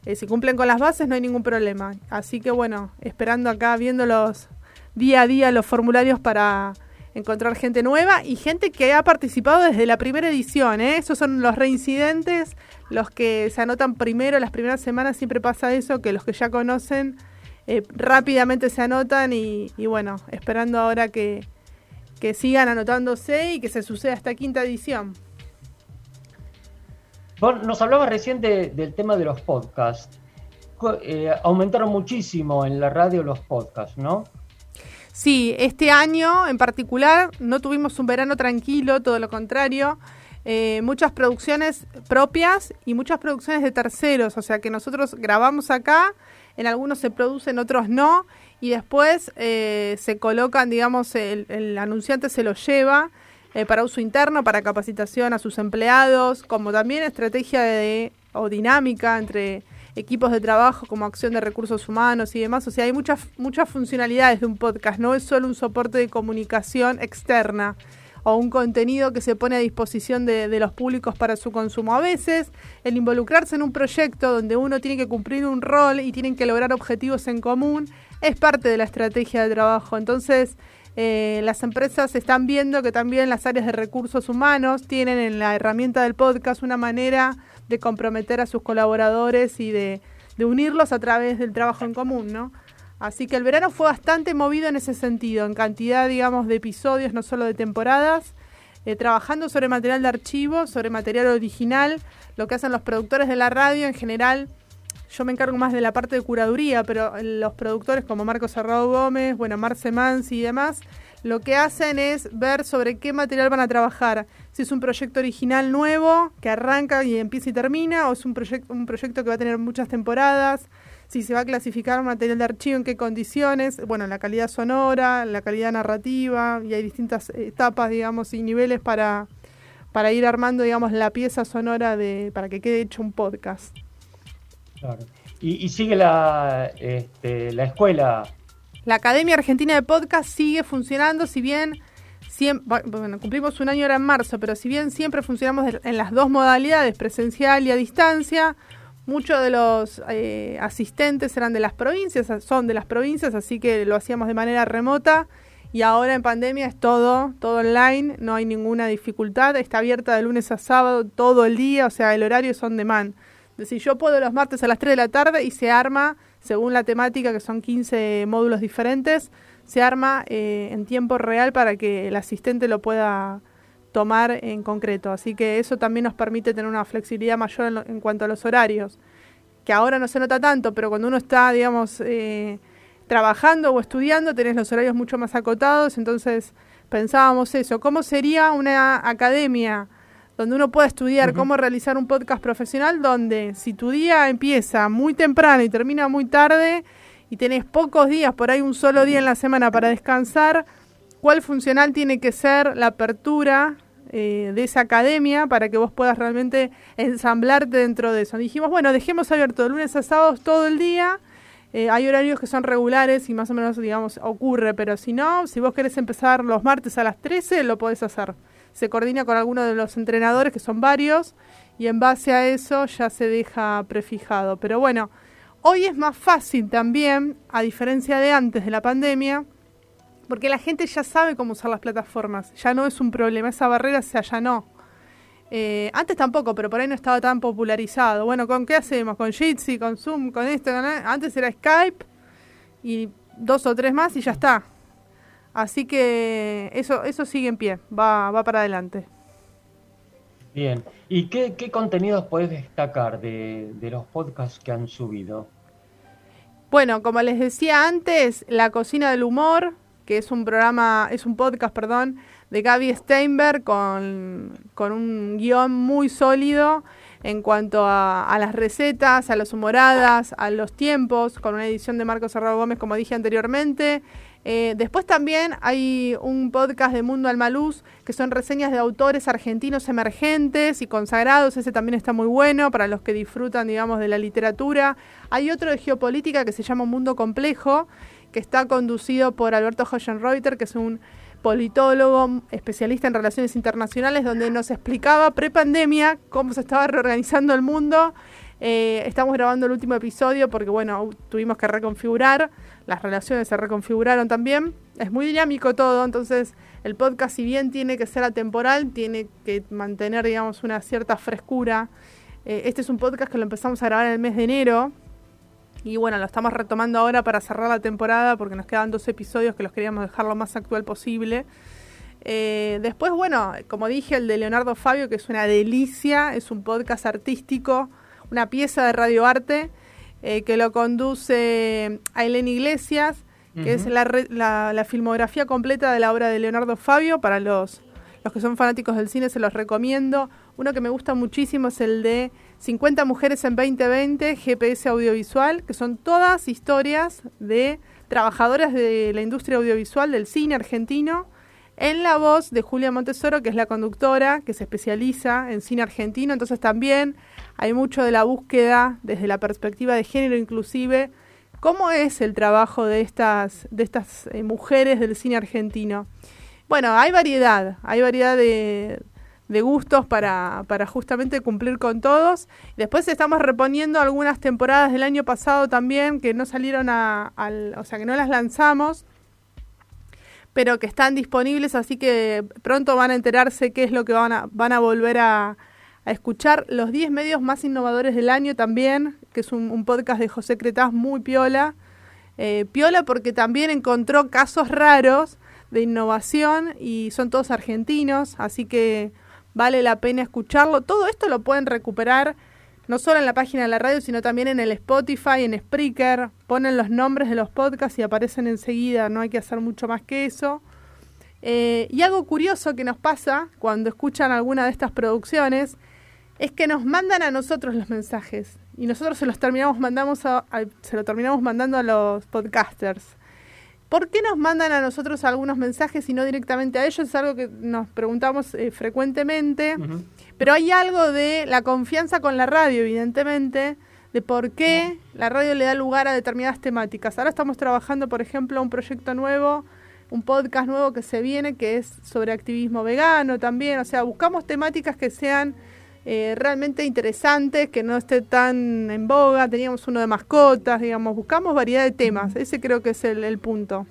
Eh, si cumplen con las bases no hay ningún problema. Así que bueno, esperando acá, viéndolos día a día los formularios para encontrar gente nueva y gente que ha participado desde la primera edición. ¿eh? Esos son los reincidentes, los que se anotan primero, las primeras semanas siempre pasa eso, que los que ya conocen eh, rápidamente se anotan y, y bueno, esperando ahora que, que sigan anotándose y que se suceda esta quinta edición. Nos hablabas recién de- del tema de los podcasts. Eh, aumentaron muchísimo en la radio los podcasts, ¿no? Sí, este año en particular no tuvimos un verano tranquilo, todo lo contrario. Eh, muchas producciones propias y muchas producciones de terceros, o sea que nosotros grabamos acá, en algunos se producen, otros no, y después eh, se colocan, digamos, el, el anunciante se los lleva eh, para uso interno, para capacitación a sus empleados, como también estrategia de, o dinámica entre equipos de trabajo como acción de recursos humanos y demás. O sea, hay muchas, muchas funcionalidades de un podcast, no es solo un soporte de comunicación externa o un contenido que se pone a disposición de, los públicos para su consumo. A veces, el involucrarse en un proyecto donde uno tiene que cumplir un rol y tienen que lograr objetivos en común es parte de la estrategia de trabajo. Entonces, eh, las empresas están viendo que también las áreas de recursos humanos tienen en la herramienta del podcast una manera de comprometer a sus colaboradores y de, de unirlos a través del trabajo en común, ¿no? Así que el verano fue bastante movido en ese sentido, en cantidad, digamos, de episodios, no solo de temporadas, eh, trabajando sobre material de archivo, sobre material original, lo que hacen los productores de la radio en general. Yo me encargo más de la parte de curaduría, pero los productores como Marcos Serrado Gómez, bueno, Marce Mansi y demás, lo que hacen es ver sobre qué material van a trabajar. Si es un proyecto original nuevo, que arranca y empieza y termina, o es un, proyecto un proyecto que va a tener muchas temporadas, si se va a clasificar material de archivo, en qué condiciones, bueno, la calidad sonora, la calidad narrativa, y hay distintas etapas, digamos, y niveles para, para ir armando, digamos, la pieza sonora de, para que quede hecho un podcast. Claro. Y, y sigue la, este, la escuela. La Academia Argentina de Podcast sigue funcionando, si bien siem- va- bueno, cumplimos un año ahora en marzo, pero si bien siempre funcionamos en las dos modalidades, presencial y a distancia, muchos de los eh, asistentes eran de las provincias, son de las provincias, así que lo hacíamos de manera remota. Y ahora en pandemia es todo, todo online, no hay ninguna dificultad, está abierta de lunes a sábado todo el día, o sea, el horario es on demand. Es decir, yo puedo los martes a las 3 de la tarde y se arma, según la temática, que son 15 módulos diferentes, se arma eh, en tiempo real para que el asistente lo pueda tomar en concreto. Así que eso también nos permite tener una flexibilidad mayor en, lo- en cuanto a los horarios, que ahora no se nota tanto, pero cuando uno está, digamos, eh, trabajando o estudiando, tenés los horarios mucho más acotados, entonces pensábamos eso, ¿cómo sería una academia? donde uno pueda estudiar cómo realizar un podcast profesional, donde si tu día empieza muy temprano y termina muy tarde y tenés pocos días, por ahí un solo día en la semana para descansar, cuál funcional tiene que ser la apertura eh, de esa academia para que vos puedas realmente ensamblarte dentro de eso. Dijimos, bueno, dejemos abierto de lunes a sábados todo el día. Eh, hay horarios que son regulares y más o menos, digamos, ocurre, pero si no, si vos querés empezar los martes a las 13, lo podés hacer se coordina con alguno de los entrenadores, que son varios, y en base a eso ya se deja prefijado. Pero bueno, hoy es más fácil también, a diferencia de antes de la pandemia, porque la gente ya sabe cómo usar las plataformas, ya no es un problema, esa barrera se allanó. Eh, antes tampoco, pero por ahí no estaba tan popularizado. Bueno, ¿con qué hacemos? ¿Con Jitsi, con Zoom, con esto? Con... Antes era Skype y dos o tres más y ya está. Así que eso, eso sigue en pie, va, va para adelante. Bien. ¿Y qué, qué contenidos podés destacar de, de los podcasts que han subido? Bueno, como les decía antes, La Cocina del Humor, que es un programa, es un podcast, perdón, de Gaby Steinberg con, con un guion muy sólido en cuanto a, las recetas, a las humoradas, a los tiempos, con una edición de Marcos Serrado Gómez, como dije anteriormente. Eh, después también hay un podcast de Mundo Almaluz, que son reseñas de autores argentinos emergentes y consagrados, ese también está muy bueno para los que disfrutan, digamos, de la literatura. Hay otro de geopolítica que se llama Mundo Complejo, que está conducido por Alberto Hoyenreuter, que es un politólogo, especialista en relaciones internacionales, donde nos explicaba pre-pandemia cómo se estaba reorganizando el mundo. Eh, estamos grabando el último episodio porque, bueno, tuvimos que reconfigurar, las relaciones se reconfiguraron también. Es muy dinámico todo, entonces el podcast, si bien tiene que ser atemporal, tiene que mantener, digamos, una cierta frescura. Eh, este es un podcast que lo empezamos a grabar en el mes de enero, y bueno, lo estamos retomando ahora para cerrar la temporada porque nos quedan dos episodios que los queríamos dejar lo más actual posible. Eh, después, bueno, como dije, el de Leonardo Fabio, que es una delicia, es un podcast artístico, una pieza de radioarte eh, que lo conduce Aileen Iglesias, que uh -huh. es la, la, la, filmografía completa de la obra de Leonardo Fabio. Para los, los que son fanáticos del cine se los recomiendo. Uno que me gusta muchísimo es el de 50 mujeres en 2020, GPS audiovisual, que son todas historias de trabajadoras de la industria audiovisual del cine argentino, en la voz de Julia Montesoro, que es la conductora que se especializa en cine argentino. Entonces también hay mucho de la búsqueda desde la perspectiva de género inclusive, cómo es el trabajo de estas, de estas eh, mujeres del cine argentino. Bueno, hay variedad, hay variedad de, de gustos para, para justamente cumplir con todos. Después estamos reponiendo algunas temporadas del año pasado también que no salieron a, al, o sea, que no las lanzamos, pero que están disponibles, así que pronto van a enterarse qué es lo que van a, van a volver a, escuchar. Los 10 medios más innovadores del año también, que es un, un podcast de José Cretaz muy piola. Eh, piola porque también encontró casos raros de innovación y son todos argentinos, así que vale la pena escucharlo. Todo esto lo pueden recuperar no solo en la página de la radio, sino también en el Spotify, en Spreaker. Ponen los nombres de los podcasts y aparecen enseguida, no hay que hacer mucho más que eso. Eh, y algo curioso que nos pasa cuando escuchan alguna de estas producciones es que nos mandan a nosotros los mensajes y nosotros se los terminamos mandamos a, se lo terminamos mandando a los podcasters. ¿Por qué nos mandan a nosotros algunos mensajes y no directamente a ellos? Es algo que nos preguntamos eh, frecuentemente. Uh -huh. Pero hay algo de la confianza con la radio, evidentemente, de por qué la radio le da lugar a determinadas temáticas. Ahora estamos trabajando, por ejemplo, un proyecto nuevo, un podcast nuevo que se viene, que es sobre activismo vegano también. O sea, buscamos temáticas que sean eh, realmente interesantes, que no esté tan en boga. Teníamos uno de mascotas, digamos, buscamos variedad de temas. Ese creo que es el, punto.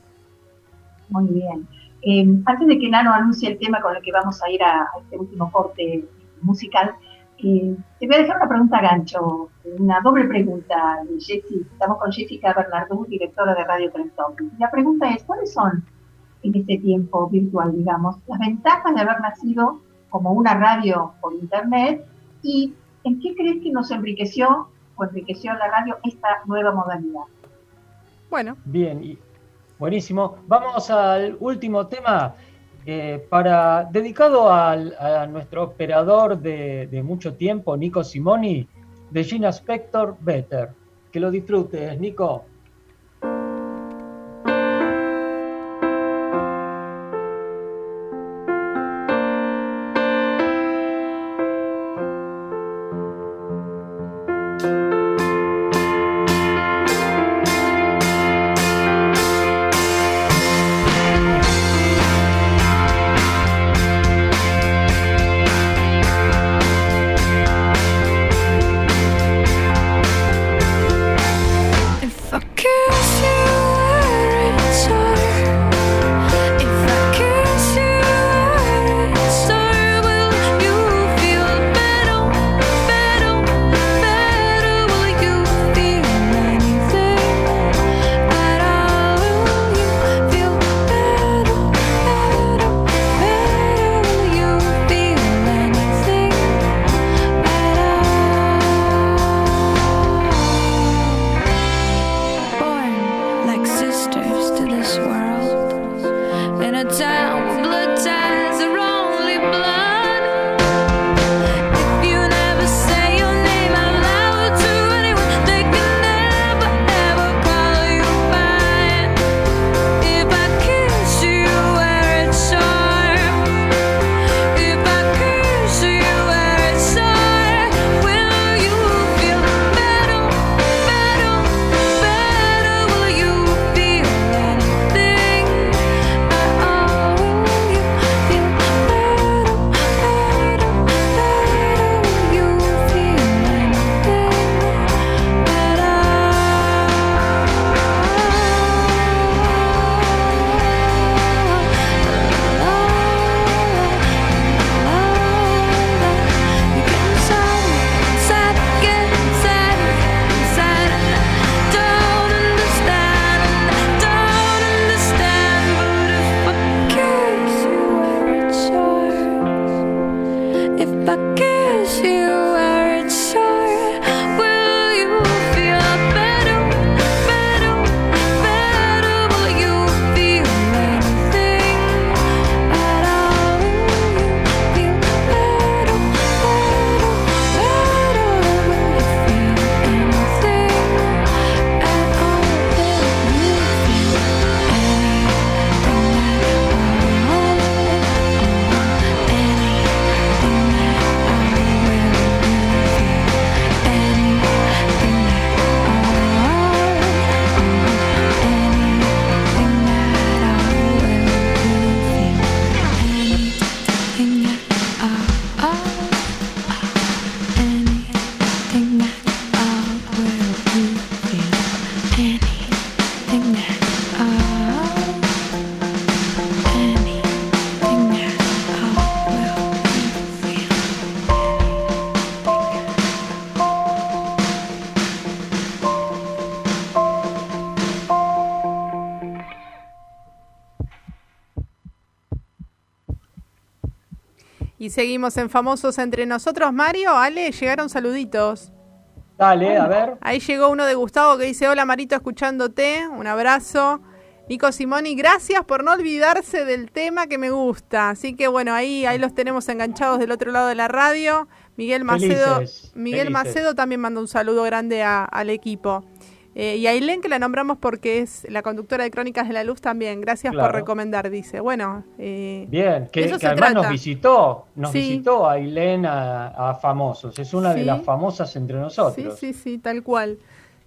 Muy bien. Eh, antes de que Nano anuncie el tema con el que vamos a ir a, a este último corte musical, eh, te voy a dejar una pregunta gancho, una doble pregunta Jessy. Estamos con Jessica Bernardo, directora de Radio Trentopi. La pregunta es, ¿cuáles son en este tiempo virtual, digamos, las ventajas de haber nacido como una radio por internet y en qué crees que nos enriqueció o enriqueció la radio esta nueva modalidad. Bueno. Bien, y buenísimo. Vamos al último tema. Eh, para dedicado al, a nuestro operador de, de, mucho tiempo, Nico Simoni, de Gina Spector Better. Que lo disfrutes, Nico. Y seguimos en Famosos entre nosotros. Mario, Ale, llegaron saluditos. Dale, a ver. Ahí llegó uno de Gustavo que dice, hola Marito, escuchándote, un abrazo. Nico Simoni, gracias por no olvidarse del tema que me gusta. Así que bueno, ahí, ahí los tenemos enganchados del otro lado de la radio. Miguel Macedo, Felices, Miguel felices. Macedo también manda un saludo grande a- al equipo. Eh, y a Ailén, que la nombramos porque es la conductora de Crónicas de la Luz también. Gracias por recomendar, dice. Bueno, eh, Bien, que, eso que se además trata. nos visitó, nos Sí. visitó Ailén a, a Famosos, es una de Sí. las famosas entre Sí, nosotros. sí, sí, tal cual,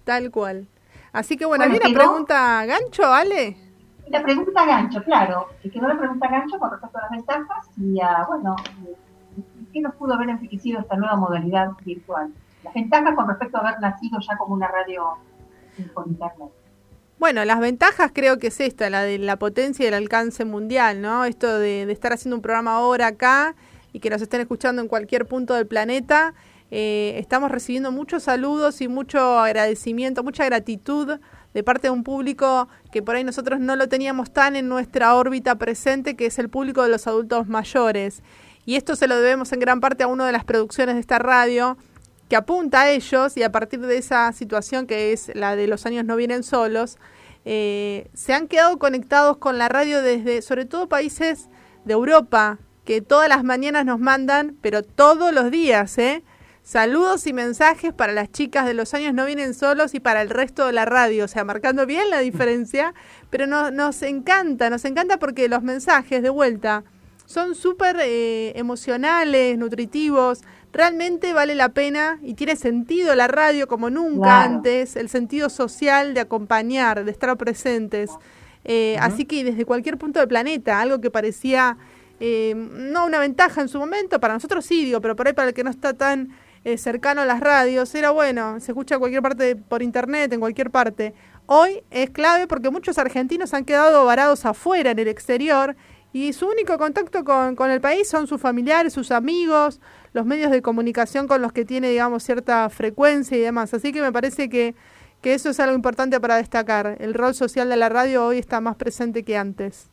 tal cual. Así que bueno, Bueno, ¿había una quedó- pregunta gancho, Ale? La pregunta gancho, claro, que quedó la pregunta gancho con respecto a las ventajas y a, bueno, eh, ¿qué nos pudo haber enriquecido esta nueva modalidad virtual? Las ventajas con respecto a haber nacido ya como una radio Bueno, las ventajas creo que es esta, la de la potencia y el alcance mundial, ¿no? Esto de, de estar haciendo un programa ahora acá y que nos estén escuchando en cualquier punto del planeta. Eh, estamos recibiendo muchos saludos y mucho agradecimiento, mucha gratitud de parte de un público que por ahí nosotros no lo teníamos tan en nuestra órbita presente, que es el público de los adultos mayores. Y esto se lo debemos en gran parte a una de las producciones de esta radio, que apunta a ellos y a partir de esa situación que es la de los años no vienen solos, eh, se han quedado conectados con la radio desde, sobre todo países de Europa, que todas las mañanas nos mandan, pero todos los días, ¿eh? Saludos y mensajes para las chicas de los años no vienen solos y para el resto de la radio, o sea, marcando bien la diferencia, <laughs> pero no, nos encanta, nos encanta porque los mensajes de vuelta son súper eh, emocionales, nutritivos, realmente vale la pena y tiene sentido la radio como nunca Claro. antes, el sentido social de acompañar, de estar presentes. Eh, Así que desde cualquier punto del planeta, algo que parecía eh, no una ventaja en su momento, para nosotros sí, digo, pero por ahí para el que no está tan eh, cercano a las radios, era bueno, se escucha en cualquier parte por internet, en cualquier parte. Hoy es clave porque muchos argentinos han quedado varados afuera, en el exterior, y su único contacto con, con el país son sus familiares, sus amigos, los medios de comunicación con los que tiene, digamos, cierta frecuencia y demás. Así que me parece que, que eso es algo importante para destacar. El rol social de la radio hoy está más presente que antes.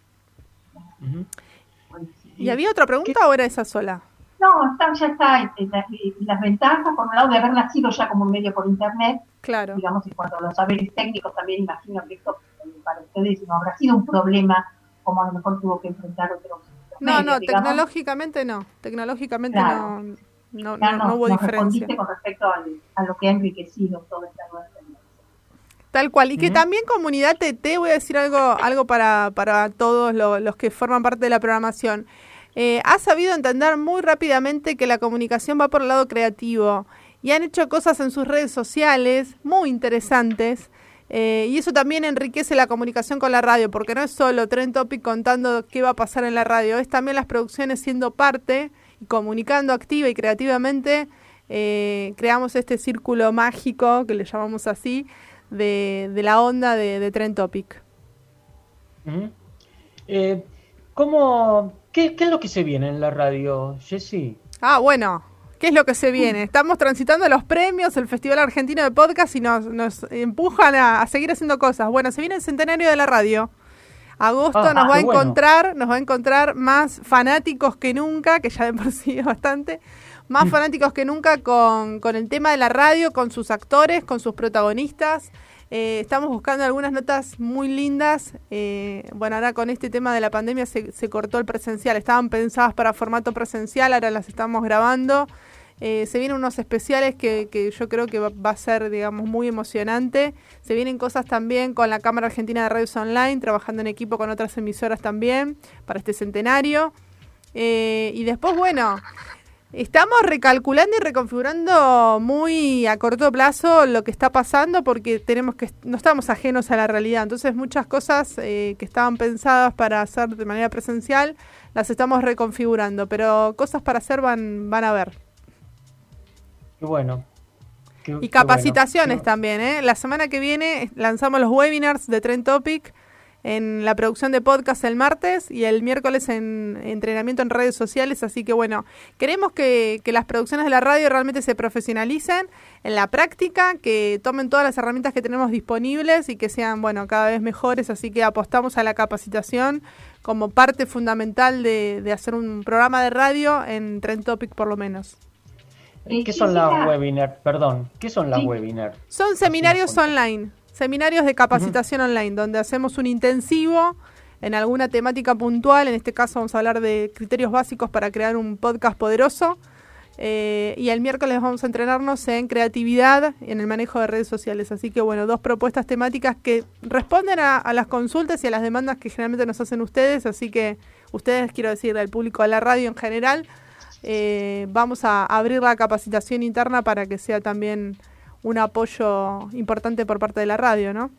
¿Y había otra pregunta o era esa sola? No, está, ya está. eh, la- eh, las ventajas, por un lado, de haber nacido ya como un medio por internet, Claro. digamos, en cuanto a los saberes técnicos, también imagino que esto eh, para ustedes no habrá sido un problema como a lo mejor tuvo que enfrentar otros. No, medios, no, digamos. tecnológicamente no. Tecnológicamente Claro. no, no, Ya no, no hubo nos diferencia. con respecto al- a lo que ha enriquecido toda esta nueva experiencia. Tal cual. Y que también comunidad TT, voy a decir algo, algo para, para todos lo- los que forman parte de la programación. Eh, ha sabido entender muy rápidamente que la comunicación va por el lado creativo y han hecho cosas en sus redes sociales muy interesantes. Eh, y eso también enriquece la comunicación con la radio, porque no es solo Trend Topic contando qué va a pasar en la radio, es también las producciones siendo parte y comunicando activa y creativamente. eh, creamos este círculo mágico, que le llamamos así, de, de la onda de, de Trend Topic. Eh, ¿cómo, qué, qué es lo que se viene en la radio, Jessy? Ah, bueno, ¿qué es lo que se viene? Estamos transitando los premios, el Festival Argentino de Podcast y nos, nos empujan a, a seguir haciendo cosas. Bueno, se viene el centenario de la radio. Agosto Ah, nos va a bueno. encontrar, nos va a encontrar más fanáticos que nunca, que ya de por sí es bastante, más fanáticos que nunca con, con el tema de la radio, con sus actores, con sus protagonistas. Eh, estamos buscando algunas notas muy lindas. Eh, bueno, ahora con este tema de la pandemia se, se cortó el presencial. Estaban pensadas para formato presencial, ahora las estamos grabando. Eh, se vienen unos especiales que, que yo creo que va, va a ser, digamos, muy emocionante. Se vienen cosas también con la Cámara Argentina de Radios Online, trabajando en equipo con otras emisoras también para este centenario. Eh, y después, bueno, estamos recalculando y reconfigurando muy a corto plazo lo que está pasando porque tenemos que no estamos ajenos a la realidad. Entonces, muchas cosas eh, que estaban pensadas para hacer de manera presencial las estamos reconfigurando, pero cosas para hacer van, van a ver. Qué bueno. Qué- Y capacitaciones bueno. también, ¿eh? La semana que viene lanzamos los webinars de Trend Topic. en la producción de podcast el martes y el miércoles en entrenamiento en redes sociales. Así que bueno, queremos que, que las producciones de la radio realmente se profesionalicen en la práctica, que tomen todas las herramientas que tenemos disponibles y que sean, bueno, cada vez mejores. Así que apostamos a la capacitación como parte fundamental de, de hacer un programa de radio en Trend Topic por lo menos. ¿Qué son las webinars? Perdón, ¿qué son las webinars? Son seminarios online, seminarios de capacitación online, donde hacemos un intensivo en alguna temática puntual. En este caso vamos a hablar de criterios básicos para crear un podcast poderoso. Eh, y el miércoles vamos a entrenarnos en creatividad y en el manejo de redes sociales. Así que bueno, dos propuestas temáticas que responden a, a las consultas y a las demandas que generalmente nos hacen ustedes. Así que ustedes, quiero decir, al público de la radio en general, eh, vamos a abrir la capacitación interna para que sea también un apoyo importante por parte de la radio, ¿no?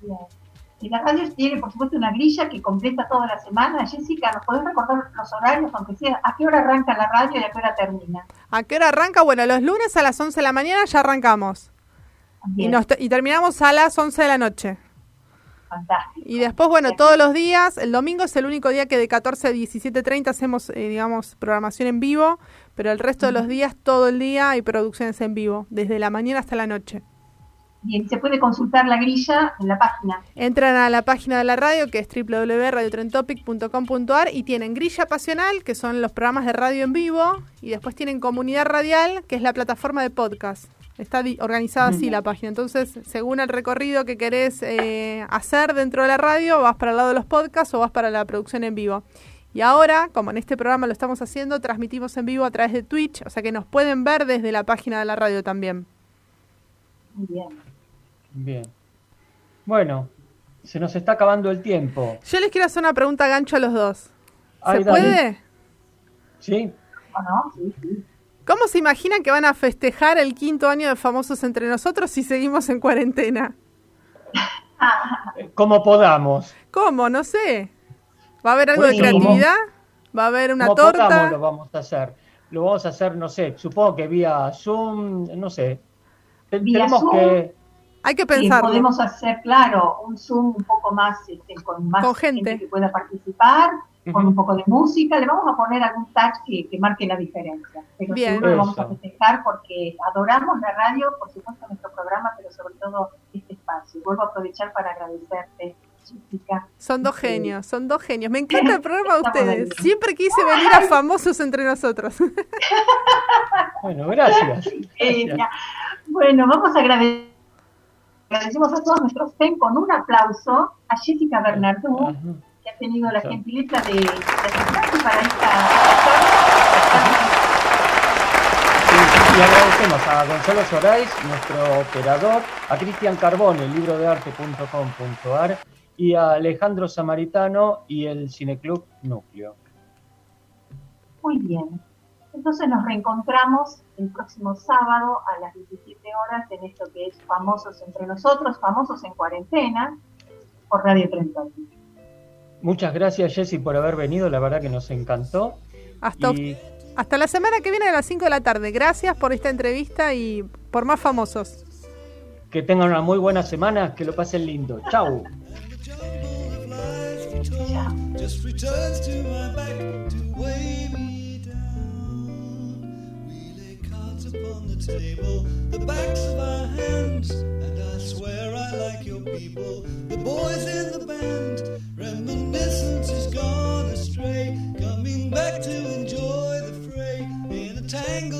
Bien. Y la radio tiene, por supuesto, una grilla que completa toda la semana. Jessica, ¿nos podés recordar los horarios, aunque sea a qué hora arranca la radio y a qué hora termina? ¿A qué hora arranca? Bueno, los lunes a las 11 de la mañana ya arrancamos. Y, nos y terminamos a las 11 de la noche. Fantástico. Y después, bueno, todos los días, el domingo es el único día que de 14 a 17.30 hacemos, eh, digamos, programación en vivo, pero el resto de los días, todo el día hay producciones en vivo, desde la mañana hasta la noche. Bien, se puede consultar la grilla en la página. Entran a la página de la radio, que es www.radiotrentopic.com.ar, y tienen Grilla Pasional, que son los programas de radio en vivo, y después tienen Comunidad Radial, que es la plataforma de podcast. Está organizada así la página. Entonces, según el recorrido que querés eh, hacer dentro de la radio, vas para el lado de los podcasts o vas para la producción en vivo. Y ahora, como en este programa lo estamos haciendo, transmitimos en vivo a través de Twitch, o sea que nos pueden ver desde la página de la radio también. Muy bien. Bien. Bueno, se nos está acabando el tiempo. Yo les quiero hacer una pregunta gancho a los dos. ¿Se Ay, puede? ¿Sí? ¿O no? Sí, sí. ¿Cómo se imaginan que van a festejar el quinto año de Famosos entre nosotros si seguimos en cuarentena? <laughs> Como podamos. ¿Cómo? No sé. ¿Va a haber algo de creatividad? ¿Va a haber una Como torta? podamos lo vamos a hacer. Lo vamos a hacer, no sé, supongo que vía Zoom, no sé. Vía Tenemos Zoom. que... Hay que Sí, pensarlo. podemos hacer, claro, un Zoom un poco más, este, con más Con gente. que pueda participar, con un poco de música. Le vamos a poner algún touch que, que marque la diferencia. Pero Bien. seguro lo vamos a festejar porque adoramos la radio, por supuesto nuestro programa, pero sobre todo este espacio. Vuelvo a aprovechar para agradecerte, Jessica. Son dos Este, genios, son dos genios. Me <laughs> encanta el programa de ustedes. Siempre quise venir a Famosos entre nosotros. <laughs> Bueno, gracias. Bueno, vamos a agradecer. Agradecemos a todos nuestros FEM con un aplauso a Jessica Bernardú, Ajá. Que ha tenido la Sí. gentileza de presentarse para esta Y agradecemos a Gonzalo Sorais, nuestro operador, a Cristian Carbone, librodearte.com.ar y a Alejandro Samaritano y el Cineclub Núcleo. Muy bien. Entonces nos reencontramos el próximo sábado a las 17 horas en esto que es Famosos entre nosotros, Famosos en cuarentena, por Radio 30. Muchas gracias Jessy por haber venido, la verdad que nos encantó. Hasta, Y hasta la semana que viene a las 5 de la tarde. Gracias por esta entrevista y por más famosos. que tengan una muy buena semana, que lo pasen lindo. Chau. just upon the table, the backs of our hands, and I swear I like your people. The boys in the band, reminiscence has gone astray, coming back to enjoy the fray in a tangle